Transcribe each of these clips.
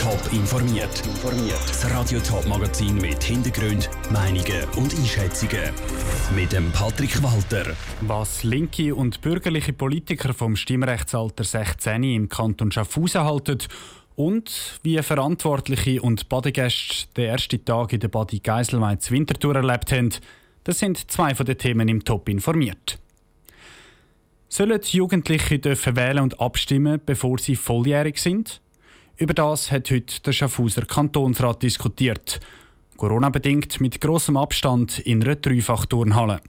Top informiert. Das Radio Top Magazin mit Hintergrund, Meinungen und Einschätzungen mit dem Patrick Walter. Was linke und bürgerliche Politiker vom Stimmrechtsalter 16 im Kanton Schaffhausen halten und wie Verantwortliche und Badegäste den ersten Tag in der Badi Geiselweiz Winterthur erlebt haben, das sind zwei von den Themen im Top informiert. Sollen Jugendliche dürfen wählen und abstimmen, bevor sie volljährig sind? Über das hat heute der Schaffhauser Kantonsrat diskutiert. Corona-bedingt mit großem Abstand in einer Dreifachturnhalle.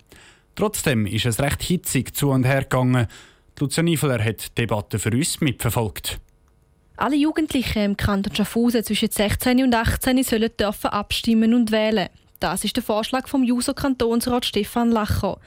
Trotzdem ist es recht hitzig zu und her gegangen. Lucia Niefeler hat die Debatte für uns mitverfolgt. Alle Jugendlichen im Kanton Schaffhausen zwischen 16 und 18 sollen dürfen abstimmen und wählen. Das ist der Vorschlag vom Juso-Kantonsrat Stefan Lacher.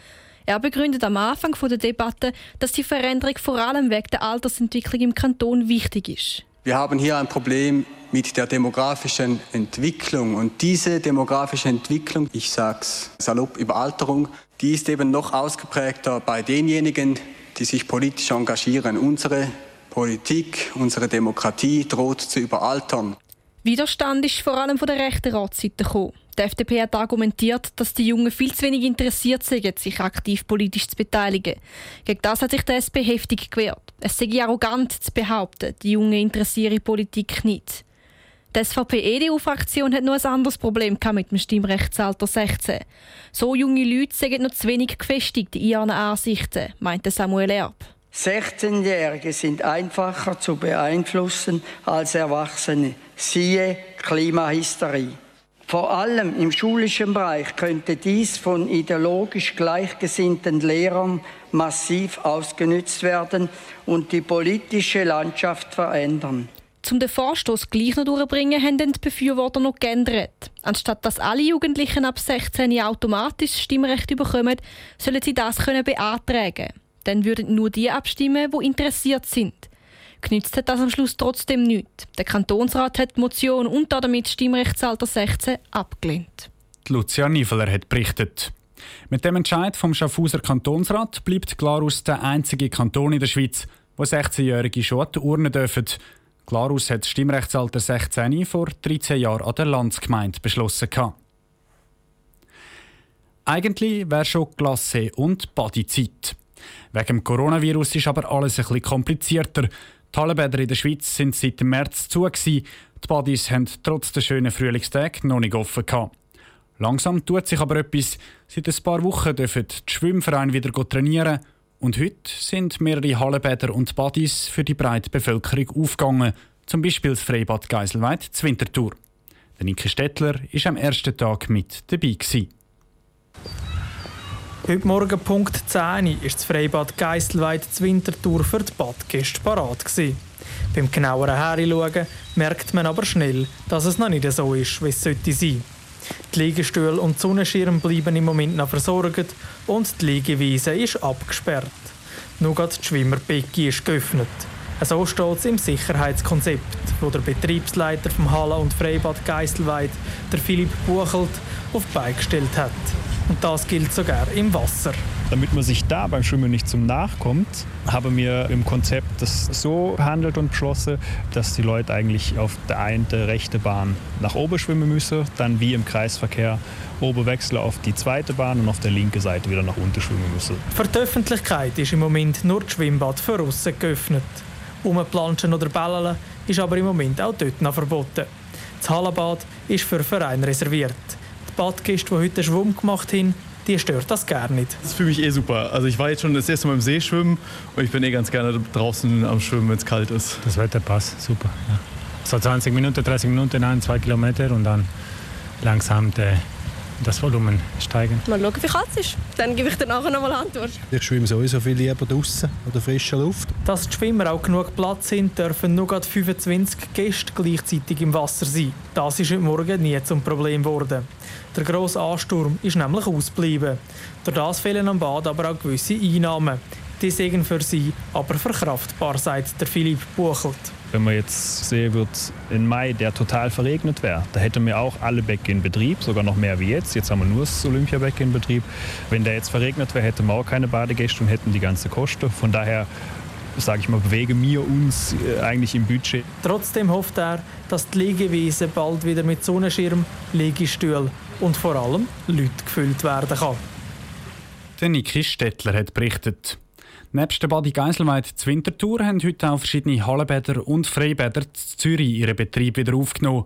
Er begründet am Anfang der Debatte, dass die Veränderung vor allem wegen der Altersentwicklung im Kanton wichtig ist. Wir haben hier ein Problem mit der demografischen Entwicklung. Und diese demografische Entwicklung, ich sage es salopp, Überalterung, die ist eben noch ausgeprägter bei denjenigen, die sich politisch engagieren. Unsere Politik, unsere Demokratie droht zu überaltern. Widerstand ist vor allem von der rechten Ratsseite gekommen. Die FDP hat argumentiert, dass die Jungen viel zu wenig interessiert sind, sich aktiv politisch zu beteiligen. Gegen das hat sich der SP heftig gewehrt. Es sei arrogant zu behaupten, die Jungen interessieren Politik nicht. Die SVP-EDU-Fraktion hat noch ein anderes Problem mit dem Stimmrechtsalter 16. So junge Leute sind noch zu wenig gefestigt in ihren Ansichten, meinte Samuel Erb. 16-Jährige sind einfacher zu beeinflussen als Erwachsene. Siehe Klimahysterie. Vor allem im schulischen Bereich könnte dies von ideologisch gleichgesinnten Lehrern massiv ausgenützt werden und die politische Landschaft verändern. Um den Vorstoß gleich noch durchzubringen, haben die Befürworter noch geändert. Anstatt dass alle Jugendlichen ab 16 automatisch Stimmrecht bekommen, sollen sie das können beantragen. Dann würden nur die abstimmen, die interessiert sind. Genützt hat das am Schluss trotzdem nichts. Der Kantonsrat hat die Motion und damit Stimmrechtsalter 16 abgelehnt. Lucia Niefeler hat berichtet. Mit dem Entscheid vom Schaffhauser Kantonsrat bleibt Glarus der einzige Kanton in der Schweiz, wo 16-Jährige schon an die Urne dürfen. Glarus hat das Stimmrechtsalter 16 vor 13 Jahren an der Landsgemeinde beschlossen. Eigentlich wäre schon Glasse und Badezeit. Wegen dem Coronavirus ist aber alles ein bisschen komplizierter. Die Hallenbäder in der Schweiz sind seit März zu. Die Badis haben trotz der schönen Frühlingstag noch nicht offen. Gehabt. Langsam tut sich aber etwas. Seit ein paar Wochen dürfen die Schwimmvereine wieder trainieren. Und heute sind mehrere Hallenbäder und Badis für die breite Bevölkerung aufgegangen. Zum Beispiel das Freibad Geiselweid zur Winterthur. Der Niki Stettler war am ersten Tag mit dabei. Gewesen. Heute Morgen Punkt 10 ist das Freibad Geisselweid zur Wintertour für die Badgäste parat. Beim genaueren Herinschauen merkt man aber schnell, dass es noch nicht so ist, wie es sollte sein. Die Liegestühle und Sonnenschirme bleiben im Moment noch versorgt und die Liegewiese ist abgesperrt. Nur die Schwimmerbecke ist geöffnet. So steht es im Sicherheitskonzept, wo der Betriebsleiter vom Halle- und Freibad Geisselweid, der Philipp Buchelt, auf die Beine gestellt hat. Und das gilt sogar im Wasser. Damit man sich da beim Schwimmen nicht zum Nachkommt, haben wir im Konzept das so behandelt und beschlossen, dass die Leute eigentlich auf der einen rechte Bahn nach oben schwimmen müssen, dann wie im Kreisverkehr oben wechseln auf die zweite Bahn und auf der linken Seite wieder nach unten schwimmen müssen. Für die Öffentlichkeit ist im Moment nur das Schwimmbad für aussen geöffnet. Umplanschen oder Bällen ist aber im Moment auch dort noch verboten. Das Hallenbad ist für Vereine reserviert. Badgäste, die heute Schwumm gemacht haben, die stört das gar nicht. Das ist für mich eh super. Also ich war jetzt schon das erste Mal im See schwimmen und ich bin eh ganz gerne draußen am Schwimmen, wenn es kalt ist. Das Wetter passt, super. Ja. So 20 Minuten, 30 Minuten, ein, zwei Kilometer und dann langsam der das Volumen steigen. Mal schauen, wie kalt es ist. Dann gebe ich dir nachher noch mal Antwort. Ich schwimme sowieso viel lieber draußen oder frischer Luft. Dass die Schwimmer auch genug Platz sind, dürfen nur 25 Gäste gleichzeitig im Wasser sein. Das ist heute Morgen nie zum Problem geworden. Der grosse Ansturm ist nämlich ausgeblieben. Durch das fehlen am Bad aber auch gewisse Einnahmen. Die sind für sie aber verkraftbar, sagt der Philipp Buchelt. Wenn man jetzt sehen wird, im Mai, der total verregnet wäre, da hätten wir auch alle Bäcke in Betrieb, sogar noch mehr wie jetzt. Jetzt haben wir nur das Olympiabecken in Betrieb. Wenn der jetzt verregnet wäre, hätten wir auch keine Badegäste und hätten die ganze Kosten. Von daher sage ich mal, bewegen wir uns äh, eigentlich im Budget. Trotzdem hofft er, dass die Liegewiese bald wieder mit Sonnenschirm, Liegestuhl und vor allem Leuten gefüllt werden kann. Der Niki Stettler hat berichtet. Nebst der Badi Geiselweid zur Winterthur haben heute auch verschiedene Hallenbäder und Freibäder zu Zürich ihren Betrieb wieder aufgenommen.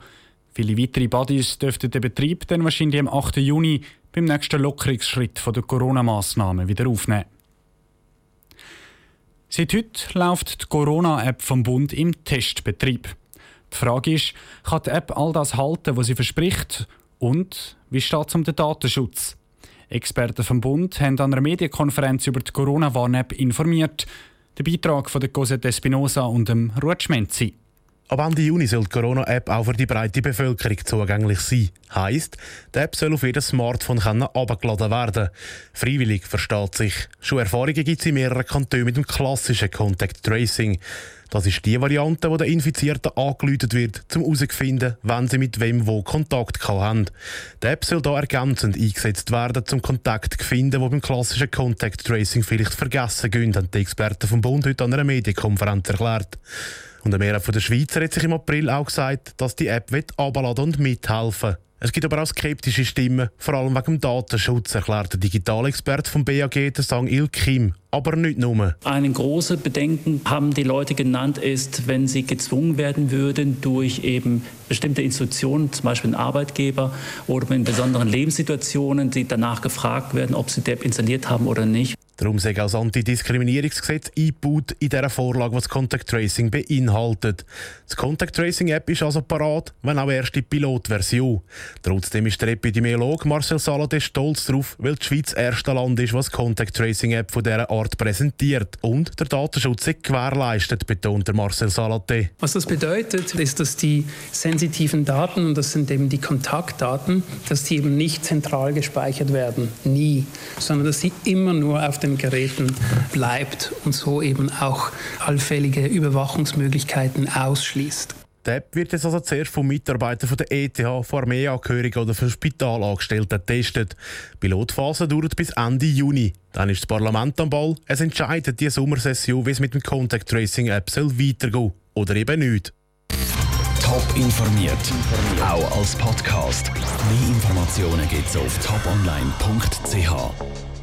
Viele weitere Badis dürften den Betrieb dann wahrscheinlich am 8. Juni beim nächsten Lockerungsschritt der Corona-Massnahmen wieder aufnehmen. Seit heute läuft die Corona-App vom Bund im Testbetrieb. Die Frage ist, kann die App all das halten, was sie verspricht? Und wie steht es um den Datenschutz? Experten vom Bund haben an einer Medienkonferenz über die Corona-Warn-App informiert. Der Beitrag von der Cosette Espinosa und dem Ruud Schmenzi. Ab Ende Juni soll die Corona-App auch für die breite Bevölkerung zugänglich sein. Heißt, die App soll auf jedes Smartphone heruntergeladen werden. Freiwillig versteht sich. Schon Erfahrungen gibt es in mehreren Kantonen mit dem klassischen Contact Tracing. Das ist die Variante, wo der Infizierten angeläutet wird, um herauszufinden, wann sie mit wem wo Kontakt haben. Die App soll hier ergänzend eingesetzt werden, um Kontakt zu finden, die beim klassischen Contact Tracing vielleicht vergessen gehen, haben die Experten vom Bund heute an einer Medienkonferenz erklärt. Und der Mehrheit der Schweizer hat sich im April auch gesagt, dass die App abladen und mithelfen es gibt aber auch skeptische Stimmen, vor allem wegen dem Datenschutz, erklärt der Digitalexperte vom BAG, der Sang Il Kim. Aber nicht nur. Ein großes Bedenken haben die Leute genannt, ist, wenn sie gezwungen werden würden, durch eben bestimmte Institutionen, zum Beispiel ein Arbeitgeber oder in besonderen Lebenssituationen, die danach gefragt werden, ob sie die App installiert haben oder nicht. Darum sei auch das Antidiskriminierungsgesetz eingebaut in dieser Vorlage, was Contact Tracing beinhaltet. Das Contact Tracing App ist also parat, wenn auch erst die Pilotversion. Trotzdem ist der Epidemiologe Marcel Salade stolz darauf, weil die Schweiz das erste Land ist, was Contact Tracing App von dieser Art präsentiert. Und der Datenschutz ist gewährleistet, betont Marcel Salade. Was das bedeutet, ist, dass die sensitiven Daten, und das sind eben die Kontaktdaten, dass die eben nicht zentral gespeichert werden. Nie. Sondern dass sie immer nur auf den den Geräten bleibt und so eben auch allfällige Überwachungsmöglichkeiten ausschließt. Die App wird jetzt also zuerst von Mitarbeitern der ETH, von Armeeangehörigen oder von Spitalangestellten getestet. Die Pilotphase dauert bis Ende Juni. Dann ist das Parlament am Ball. Es entscheidet die Sommersession, wie es mit dem Contact Tracing App soll weitergehen oder eben nicht. Top informiert, auch als Podcast. Mehr Informationen gibt es auf toponline.ch.